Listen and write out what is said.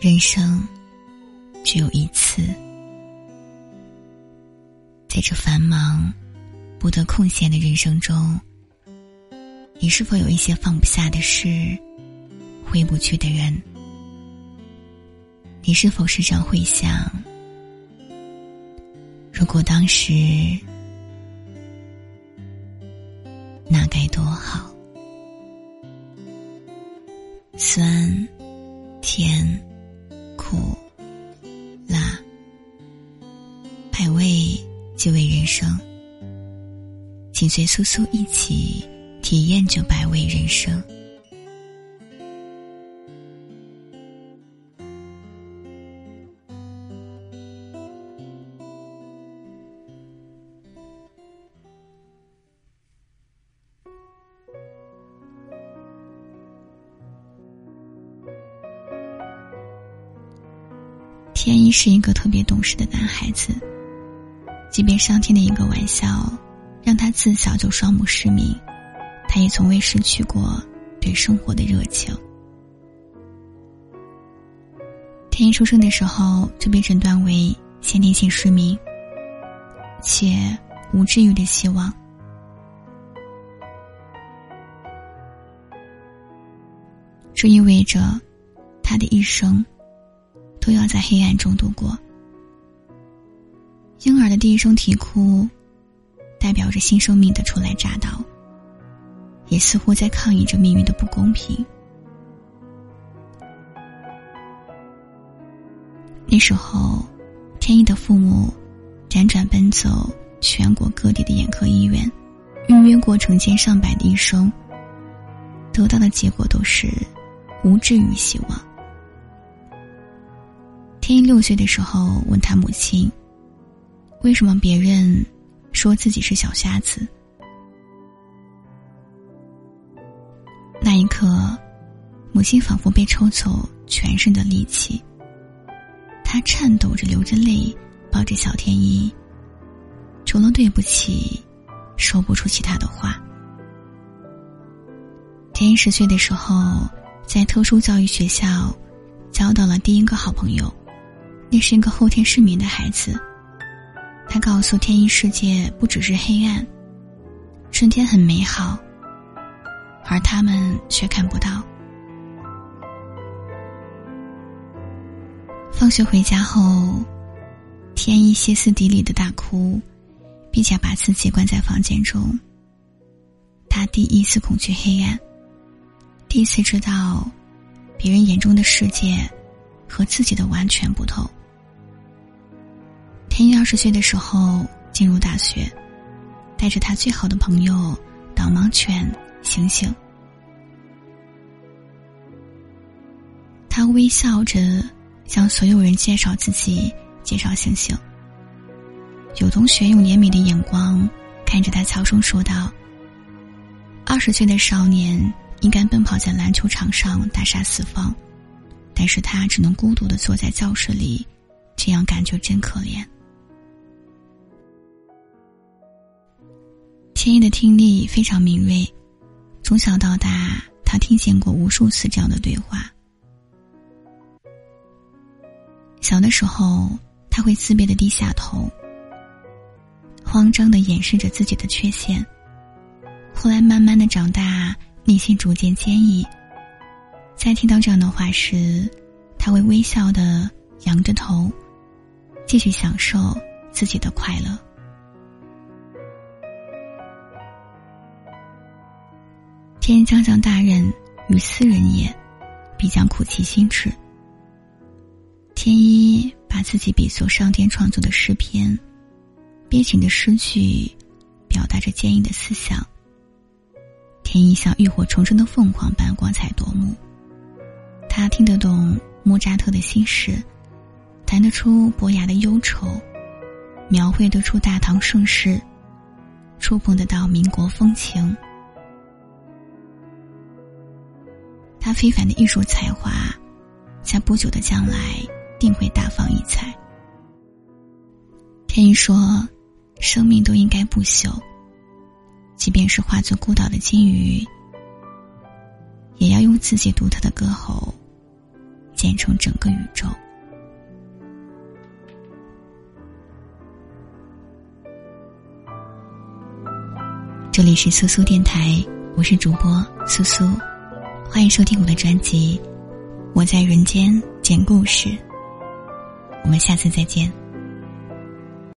人生只有一次，在这繁忙、不得空闲的人生中，你是否有一些放不下的事、回不去的人？你是否时常会想，如果当时那该多好？酸、甜。苦、辣，百味即为人生。请随苏苏一起体验这百味人生。天一是一个特别懂事的男孩子，即便上天的一个玩笑，让他自小就双目失明，他也从未失去过对生活的热情。天一出生的时候就被诊断为先天性失明，且无治愈的希望，这意味着他的一生。都要在黑暗中度过。婴儿的第一声啼哭，代表着新生命的初来乍到，也似乎在抗议着命运的不公平。那时候，天意的父母辗转奔走全国各地的眼科医院，预约过成千上百的医生，得到的结果都是无治愈希望。天一六岁的时候，问他母亲：“为什么别人说自己是小瞎子？”那一刻，母亲仿佛被抽走全身的力气。她颤抖着，流着泪，抱着小天一，除了对不起，说不出其他的话。天一十岁的时候，在特殊教育学校，交到了第一个好朋友。那是一个后天失明的孩子，他告诉天一世界不只是黑暗，春天很美好，而他们却看不到。放学回家后，天一歇斯底里的大哭，并且把自己关在房间中。他第一次恐惧黑暗，第一次知道，别人眼中的世界，和自己的完全不同。天一二十岁的时候进入大学，带着他最好的朋友导盲犬星星。他微笑着向所有人介绍自己，介绍星星。有同学用怜悯的眼光看着他，悄声说道：“二十岁的少年应该奔跑在篮球场上，大杀四方，但是他只能孤独的坐在教室里，这样感觉真可怜。”天一的听力非常敏锐，从小到大，他听见过无数次这样的对话。小的时候，他会自卑的低下头，慌张的掩饰着自己的缺陷。后来慢慢的长大，内心逐渐坚毅。在听到这样的话时，他会微笑的仰着头，继续享受自己的快乐。天将降大任于斯人也，必将苦其心志。天一把自己比作上天创作的诗篇，悲情的诗句，表达着坚毅的思想。天一像浴火重生的凤凰般光彩夺目。他听得懂莫扎特的心事，弹得出伯牙的忧愁，描绘得出大唐盛世，触碰得到民国风情。他非凡的艺术才华，在不久的将来定会大放异彩。天一说：“生命都应该不朽，即便是化作孤岛的金鱼，也要用自己独特的歌喉，建成整个宇宙。这里是苏苏电台，我是主播苏苏，欢迎收听我的专辑《我在人间讲故事》。我们下次再见。